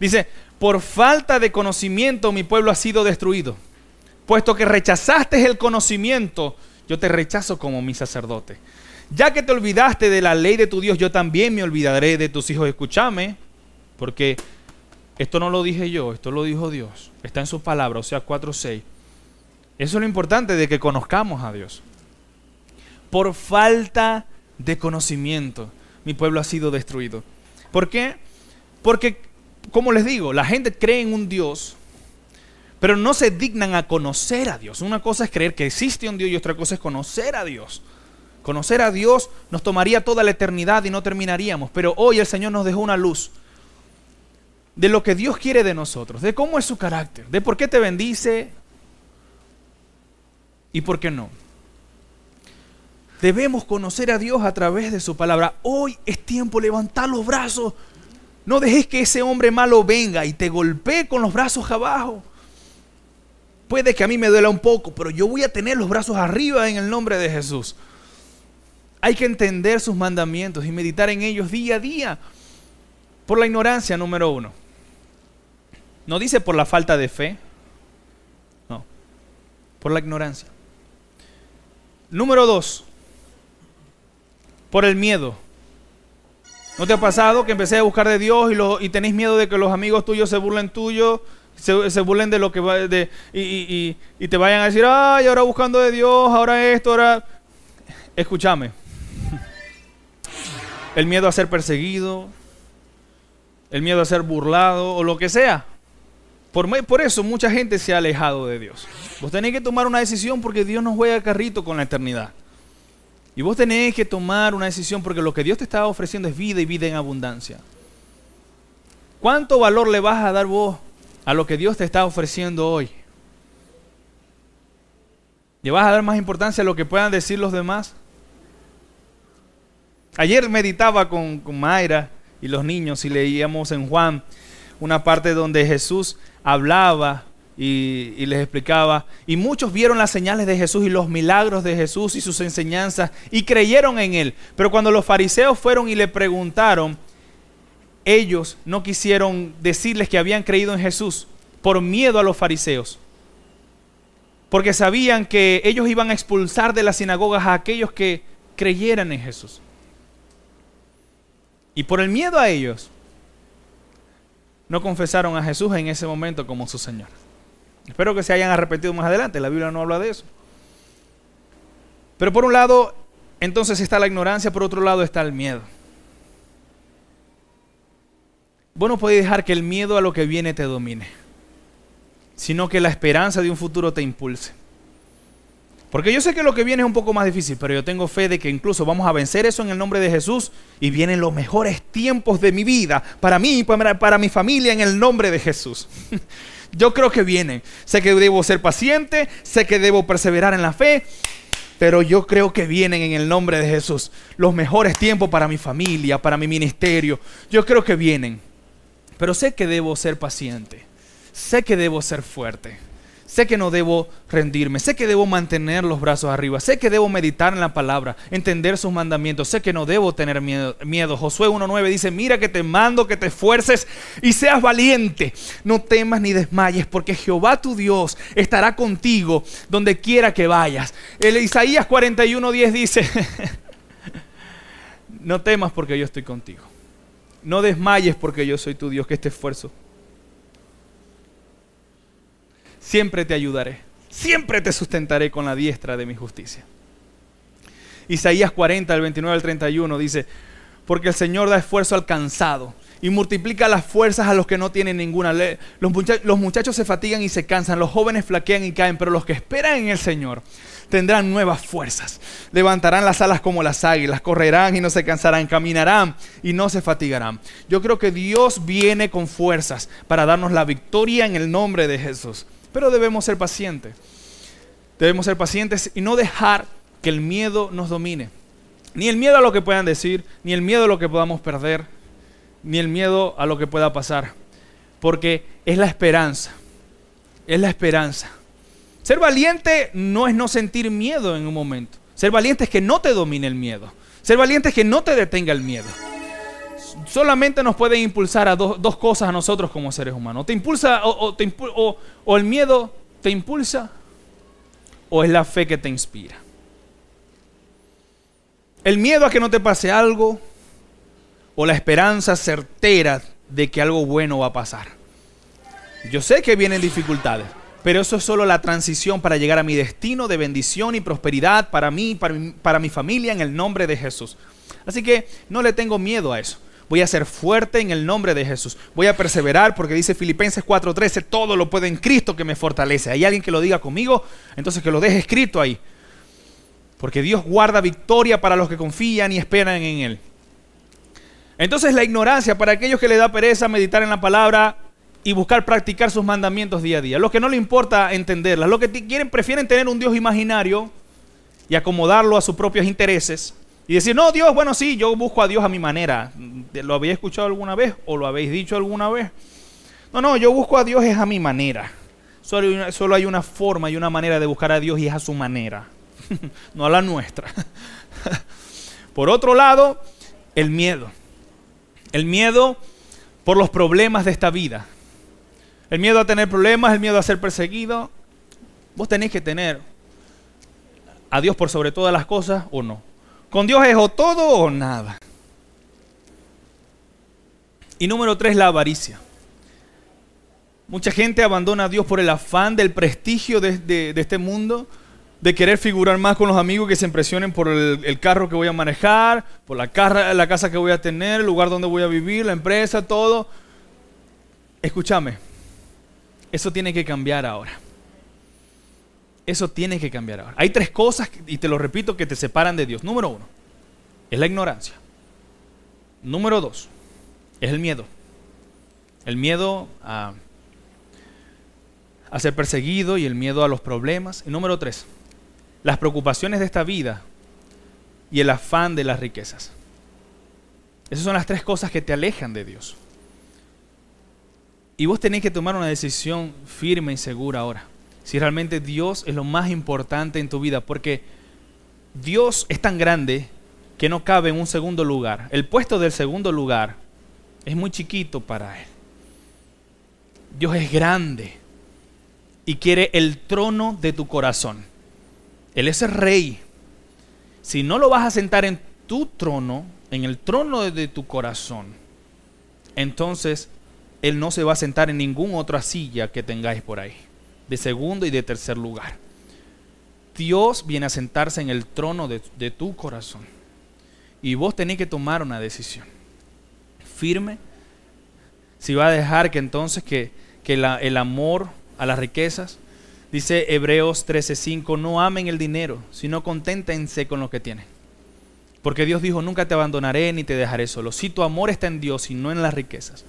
Dice, por falta de conocimiento mi pueblo ha sido destruido. Puesto que rechazaste el conocimiento, yo te rechazo como mi sacerdote. Ya que te olvidaste de la ley de tu Dios, yo también me olvidaré de tus hijos. Escúchame, porque esto no lo dije yo, esto lo dijo Dios. Está en su palabra, o sea, 4.6. Eso es lo importante de que conozcamos a Dios. Por falta de conocimiento, mi pueblo ha sido destruido. ¿Por qué? Porque, como les digo, la gente cree en un Dios, pero no se dignan a conocer a Dios. Una cosa es creer que existe un Dios y otra cosa es conocer a Dios. Conocer a Dios nos tomaría toda la eternidad y no terminaríamos, pero hoy el Señor nos dejó una luz de lo que Dios quiere de nosotros, de cómo es su carácter, de por qué te bendice y por qué no. Debemos conocer a Dios a través de su palabra. Hoy es tiempo levantar los brazos. No dejes que ese hombre malo venga y te golpee con los brazos abajo. Puede que a mí me duela un poco, pero yo voy a tener los brazos arriba en el nombre de Jesús. Hay que entender sus mandamientos y meditar en ellos día a día. Por la ignorancia, número uno. No dice por la falta de fe. No. Por la ignorancia. Número dos. Por el miedo. ¿No te ha pasado que empecé a buscar de Dios y, tenéis miedo de que los amigos tuyos se burlen tuyo? Se, burlen de lo que va de, y, y, te vayan a decir, ay, ahora buscando de Dios, ahora esto, ahora. Escúchame. El miedo a ser perseguido, el miedo a ser burlado o lo que sea. Por, eso mucha gente se ha alejado de Dios. Vos tenés que tomar una decisión porque Dios no juega carrito con la eternidad. Y vos tenés que tomar una decisión porque lo que Dios te está ofreciendo es vida y vida en abundancia. ¿Cuánto valor le vas a dar vos a lo que Dios te está ofreciendo hoy? ¿Le vas a dar más importancia a lo que puedan decir los demás? Ayer meditaba con, con Mayra y los niños y leíamos en Juan una parte donde Jesús hablaba y, les explicaba. Y muchos vieron las señales de Jesús y los milagros de Jesús y sus enseñanzas y creyeron en él. Pero cuando los fariseos fueron y le preguntaron, ellos no quisieron decirles que habían creído en Jesús por miedo a los fariseos. Porque sabían que ellos iban a expulsar de las sinagogas a aquellos que creyeran en Jesús. Y por el miedo a ellos, no confesaron a Jesús en ese momento como su Señor. Espero que se hayan arrepentido más adelante, la Biblia no habla de eso. Pero por un lado, entonces está la ignorancia, por otro lado está el miedo. Vos no podés dejar que el miedo a lo que viene te domine, sino que la esperanza de un futuro te impulse. Porque yo sé que lo que viene es un poco más difícil, pero yo tengo fe de que incluso vamos a vencer eso en el nombre de Jesús y vienen los mejores tiempos de mi vida, para mí y para, mi familia en el nombre de Jesús. yo creo que vienen. Sé que debo ser paciente, sé que debo perseverar en la fe, pero yo creo que vienen en el nombre de Jesús los mejores tiempos para mi familia, para mi ministerio. Yo creo que vienen. Pero sé que debo ser paciente. Sé que debo ser fuerte. Sé que no debo rendirme, sé que debo mantener los brazos arriba, sé que debo meditar en la palabra, entender sus mandamientos, sé que no debo tener miedo. miedo. Josué 1.9 dice, mira que te mando que te esfuerces y seas valiente, no temas ni desmayes, porque Jehová tu Dios estará contigo donde quiera que vayas. El Isaías 41.10 dice, no temas porque yo estoy contigo. No desmayes porque yo soy tu Dios, que este esfuerzo siempre te ayudaré, siempre te sustentaré con la diestra de mi justicia. Isaías 40, el 29 al 31 dice, porque el Señor da esfuerzo al cansado y multiplica las fuerzas a los que no tienen ninguna ley. Los, los muchachos se fatigan y se cansan, los jóvenes flaquean y caen, pero los que esperan en el Señor tendrán nuevas fuerzas. Levantarán las alas como las águilas, correrán y no se cansarán, caminarán y no se fatigarán. Yo creo que Dios viene con fuerzas para darnos la victoria en el nombre de Jesús. Pero debemos ser pacientes. Debemos ser pacientes y no dejar que el miedo nos domine. Ni el miedo a lo que puedan decir, ni el miedo a lo que podamos perder, ni el miedo a lo que pueda pasar. Porque es la esperanza. Es la esperanza. Ser valiente no es no sentir miedo en un momento. Ser valiente es que no te domine el miedo. Ser valiente es que no te detenga el miedo. Solamente nos puede impulsar a dos cosas a nosotros como seres humanos. Te impulsa o, el miedo te impulsa o es la fe que te inspira. El miedo a que no te pase algo o la esperanza certera de que algo bueno va a pasar. Yo sé que vienen dificultades, pero eso es solo la transición para llegar a mi destino de bendición y prosperidad para mí, para para mi familia, en el nombre de Jesús. Así que no le tengo miedo a eso. Voy a ser fuerte en el nombre de Jesús. Voy a perseverar porque dice Filipenses 4:13, todo lo puede en Cristo que me fortalece. ¿Hay alguien que lo diga conmigo? Entonces que lo deje escrito ahí. Porque Dios guarda victoria para los que confían y esperan en Él. Entonces la ignorancia para aquellos que le da pereza meditar en la palabra y buscar practicar sus mandamientos día a día. Los que no le importa entenderlas, los que quieren prefieren tener un Dios imaginario y acomodarlo a sus propios intereses y decir, "No, Dios, bueno, sí, yo busco a Dios a mi manera." ¿Lo habéis escuchado alguna vez o lo habéis dicho alguna vez? No, no, yo busco a Dios es a mi manera. Solo hay, una, solo hay una forma y una manera de buscar a Dios y es a su manera. no a la nuestra. por otro lado, el miedo. El miedo por los problemas de esta vida. El miedo a tener problemas, el miedo a ser perseguido. Vos tenés que tener a Dios por sobre todas las cosas o no. Con Dios es o todo o nada. Y número tres, la avaricia. Mucha gente abandona a Dios por el afán del prestigio de, de este mundo de querer figurar más con los amigos que se impresionen por el, carro que voy a manejar, por la, la casa que voy a tener, el lugar donde voy a vivir, la empresa, todo. Escúchame, eso tiene que cambiar ahora. Eso tiene que cambiar ahora. Hay tres cosas, y te lo repito, que te separan de Dios. Número uno, es la ignorancia. Número dos, es el miedo. El miedo a, ser perseguido y el miedo a los problemas. Y número tres, las preocupaciones de esta vida y el afán de las riquezas. Esas son las tres cosas que te alejan de Dios. Y vos tenés que tomar una decisión firme y segura ahora. Si realmente Dios es lo más importante en tu vida. Porque Dios es tan grande que no cabe en un segundo lugar. El puesto del segundo lugar es muy chiquito para Él. Dios es grande y quiere el trono de tu corazón. Él es el rey. Si no lo vas a sentar en tu trono, en el trono de tu corazón, entonces Él no se va a sentar en ninguna otra silla que tengáis por ahí, de segundo y de tercer lugar. Dios viene a sentarse en el trono de, tu corazón. Y vos tenés que tomar una decisión firme. Si va a dejar que entonces que, el amor a las riquezas Dice Hebreos 13:5, no amen el dinero, sino conténtense con lo que tienen. Porque Dios dijo, nunca te abandonaré ni te dejaré solo. Si tu amor está en Dios y no en las riquezas,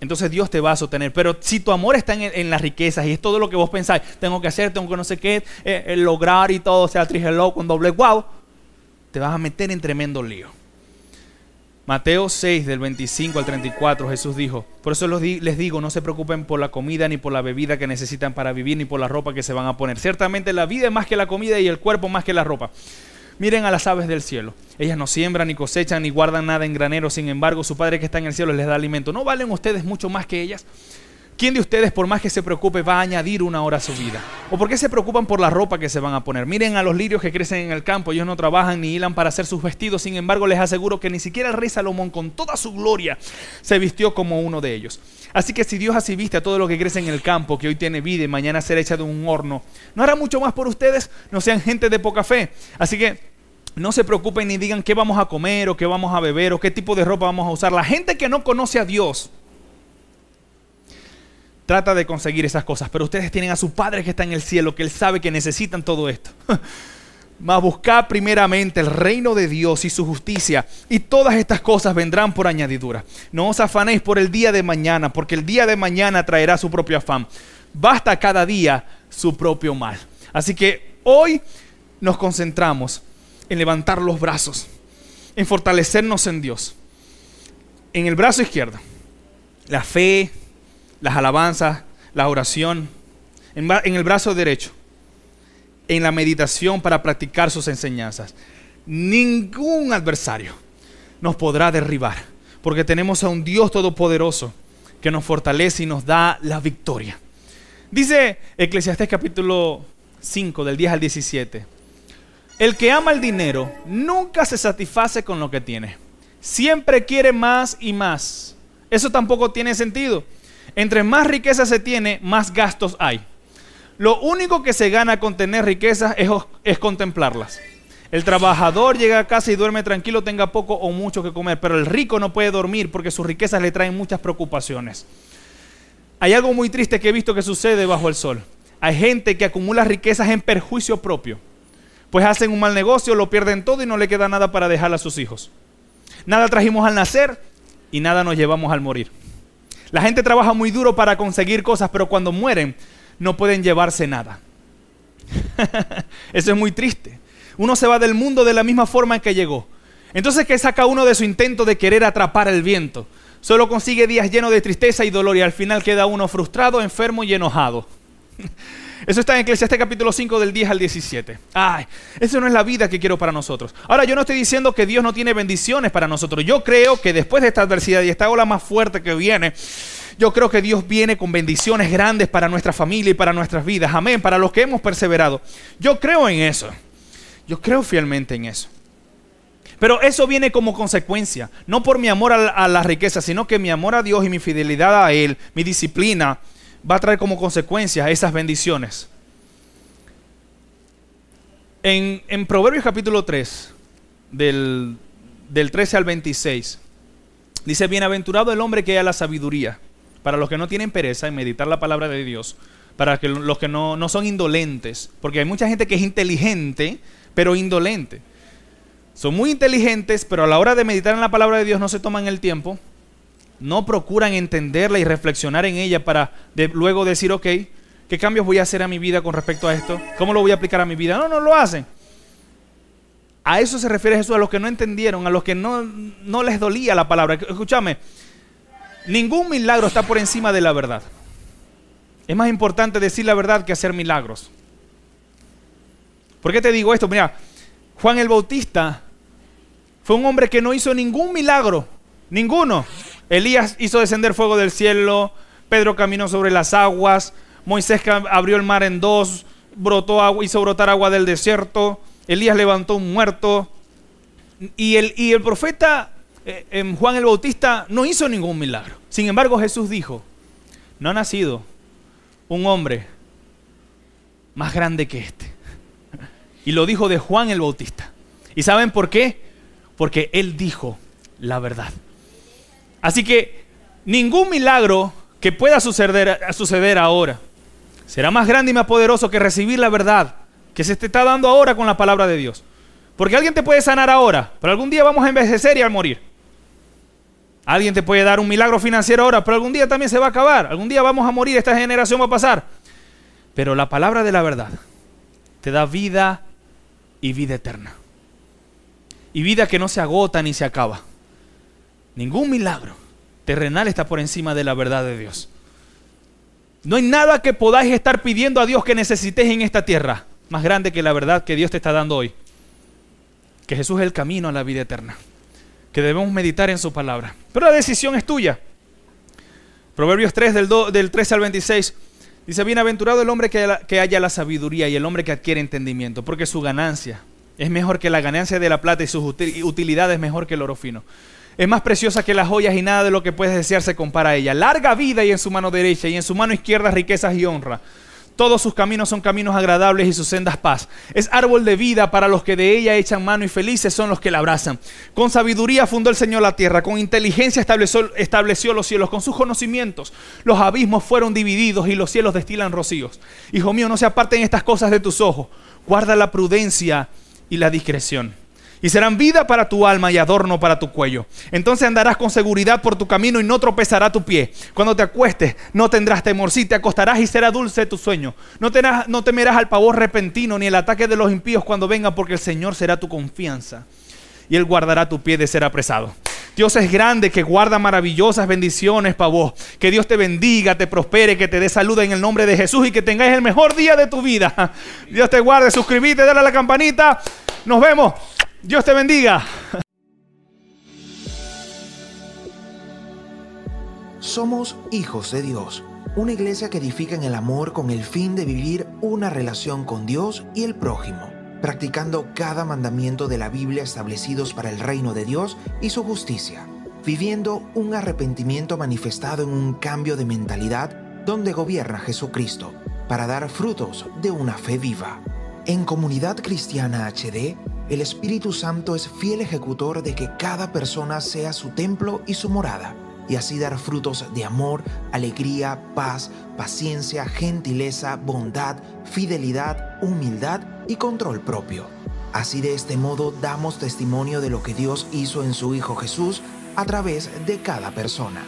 entonces Dios te va a sostener. Pero si tu amor está en, las riquezas y es todo lo que vos pensáis, tengo que hacer, tengo que no sé qué, eh, lograr y todo, sea trigeló con doble guau, te vas a meter en tremendo lío. Mateo 6 del 25 al 34 Jesús dijo, por eso les digo, no se preocupen por la comida ni por la bebida que necesitan para vivir ni por la ropa que se van a poner. Ciertamente la vida es más que la comida y el cuerpo más que la ropa. Miren a las aves del cielo. Ellas no siembran ni cosechan ni guardan nada en granero, sin embargo su Padre que está en el cielo les da alimento. ¿No valen ustedes mucho más que ellas? ¿Quién de ustedes, por más que se preocupe, va a añadir una hora a su vida? ¿O por qué se preocupan por la ropa que se van a poner? Miren a los lirios que crecen en el campo, ellos no trabajan ni hilan para hacer sus vestidos, sin embargo les aseguro que ni siquiera el rey Salomón con toda su gloria se vistió como uno de ellos. Así que si Dios así viste a todo lo que crece en el campo, que hoy tiene vida y mañana será hecha de un horno, ¿no hará mucho más por ustedes? No sean gente de poca fe. Así que no se preocupen ni digan qué vamos a comer o qué vamos a beber o qué tipo de ropa vamos a usar. La gente que no conoce a Dios trata de conseguir esas cosas, pero ustedes tienen a su Padre que está en el cielo, que Él sabe que necesitan todo esto. Mas buscad primeramente el reino de Dios y su justicia, y todas estas cosas vendrán por añadidura. No os afanéis por el día de mañana, porque el día de mañana traerá su propio afán. Basta cada día su propio mal. Así que hoy nos concentramos en levantar los brazos, en fortalecernos en Dios. En el brazo izquierdo, la fe, las alabanzas, la oración. En, el brazo derecho, en la meditación para practicar sus enseñanzas. Ningún adversario nos podrá derribar, porque tenemos a un Dios todopoderoso que nos fortalece y nos da la victoria. Dice Eclesiastés capítulo 5 del 10 al 17. El que ama el dinero nunca se satisface con lo que tiene. Siempre quiere más y más. Eso tampoco tiene sentido. Entre más riqueza se tiene, más gastos hay. Lo único que se gana con tener riquezas es, es, contemplarlas. El trabajador llega a casa y duerme tranquilo, tenga poco o mucho que comer, pero el rico no puede dormir porque sus riquezas le traen muchas preocupaciones. Hay algo muy triste que he visto que sucede bajo el sol. Hay gente que acumula riquezas en perjuicio propio. Pues hacen un mal negocio, lo pierden todo y no le queda nada para dejar a sus hijos. Nada trajimos al nacer y nada nos llevamos al morir. La gente trabaja muy duro para conseguir cosas, pero cuando mueren no pueden llevarse nada. Eso es muy triste. Uno se va del mundo de la misma forma en que llegó. Entonces, ¿qué saca uno de su intento de querer atrapar el viento? Solo consigue días llenos de tristeza y dolor y al final queda uno frustrado, enfermo y enojado. Eso está en Eclesiastes capítulo 5 del 10 al 17. Ay, eso no es la vida que quiero para nosotros. Ahora, yo no estoy diciendo que Dios no tiene bendiciones para nosotros. Yo creo que después de esta adversidad y esta ola más fuerte que viene, yo creo que Dios viene con bendiciones grandes para nuestra familia y para nuestras vidas. Amén, para los que hemos perseverado. Yo creo en eso. Yo creo fielmente en eso. Pero eso viene como consecuencia, no por mi amor a la, riqueza, sino que mi amor a Dios y mi fidelidad a Él, mi disciplina, va a traer como consecuencia esas bendiciones. En, Proverbios capítulo 3, del, del 13 al 26, dice, bienaventurado el hombre que haya la sabiduría, para los que no tienen pereza en meditar la palabra de Dios, para que los que no, no son indolentes, porque hay mucha gente que es inteligente, pero indolente. Son muy inteligentes, pero a la hora de meditar en la palabra de Dios no se toman el tiempo, no procuran entenderla y reflexionar en ella para luego decir, ok, ¿qué cambios voy a hacer a mi vida con respecto a esto? ¿Cómo lo voy a aplicar a mi vida? No, no lo hacen. A eso se refiere Jesús, a los que no entendieron, a los que no, no les dolía la palabra. Escúchame, ningún milagro está por encima de la verdad. Es más importante decir la verdad que hacer milagros. ¿Por qué te digo esto? Mira, Juan el Bautista fue un hombre que no hizo ningún milagro, ninguno. Elías hizo descender fuego del cielo, Pedro caminó sobre las aguas, Moisés abrió el mar en dos, brotó agua, hizo brotar agua del desierto, Elías levantó un muerto. Y el, y el profeta eh, em, Juan el Bautista no hizo ningún milagro. Sin embargo, Jesús dijo, no ha nacido un hombre más grande que este. Y lo dijo de Juan el Bautista. ¿Y saben por qué? porque Él dijo la verdad. Así que ningún milagro que pueda suceder, suceder ahora será más grande y más poderoso que recibir la verdad que se te está dando ahora con la palabra de Dios. Porque alguien te puede sanar ahora, pero algún día vamos a envejecer y a morir. Alguien te puede dar un milagro financiero ahora, pero algún día también se va a acabar. Algún día vamos a morir, esta generación va a pasar. Pero la palabra de la verdad te da vida y vida eterna y vida que no se agota ni se acaba. Ningún milagro terrenal está por encima de la verdad de Dios. No hay nada que podáis estar pidiendo a Dios que necesitéis en esta tierra más grande que la verdad que Dios te está dando hoy. Que Jesús es el camino a la vida eterna. Que debemos meditar en su palabra. Pero la decisión es tuya. Proverbios 3 del, del 13 al 26 dice, bienaventurado el hombre que, que haya la sabiduría y el hombre que adquiere entendimiento, porque su ganancia es mejor que la ganancia de la plata y su utilidad es mejor que el oro fino. Es más preciosa que las joyas y nada de lo que puedes desear se compara a ella. Larga vida y en su mano derecha y en su mano izquierda riquezas y honra. Todos sus caminos son caminos agradables y sus sendas paz. Es árbol de vida para los que de ella echan mano y felices son los que la abrazan. Con sabiduría fundó el Señor la tierra, con inteligencia estableció, estableció los cielos, con sus conocimientos los abismos fueron divididos y los cielos destilan rocíos. Hijo mío, no se aparten estas cosas de tus ojos. Guarda la prudencia y la discreción y serán vida para tu alma y adorno para tu cuello. Entonces andarás con seguridad por tu camino y no tropezará tu pie. Cuando te acuestes, no tendrás temor. Si te acostarás y será dulce tu sueño. No, no temerás al pavor repentino ni el ataque de los impíos cuando vengan, porque el Señor será tu confianza y Él guardará tu pie de ser apresado. Dios es grande, que guarda maravillosas bendiciones para vos. Que Dios te bendiga, te prospere, que te dé salud en el nombre de Jesús y que tengáis el mejor día de tu vida. Dios te guarde, suscríbete, dale a la campanita. Nos vemos. Dios te bendiga. Somos hijos de Dios, una iglesia que edifica en el amor con el fin de vivir una relación con Dios y el prójimo, practicando cada mandamiento de la Biblia establecidos para el reino de Dios y su justicia, viviendo un arrepentimiento manifestado en un cambio de mentalidad donde gobierna Jesucristo, para dar frutos de una fe viva. En Comunidad Cristiana HD, el Espíritu Santo es fiel ejecutor de que cada persona sea su templo y su morada, y así dar frutos de amor, alegría, paz, paciencia, gentileza, bondad, fidelidad, humildad y control propio. Así de este modo damos testimonio de lo que Dios hizo en su Hijo Jesús a través de cada persona.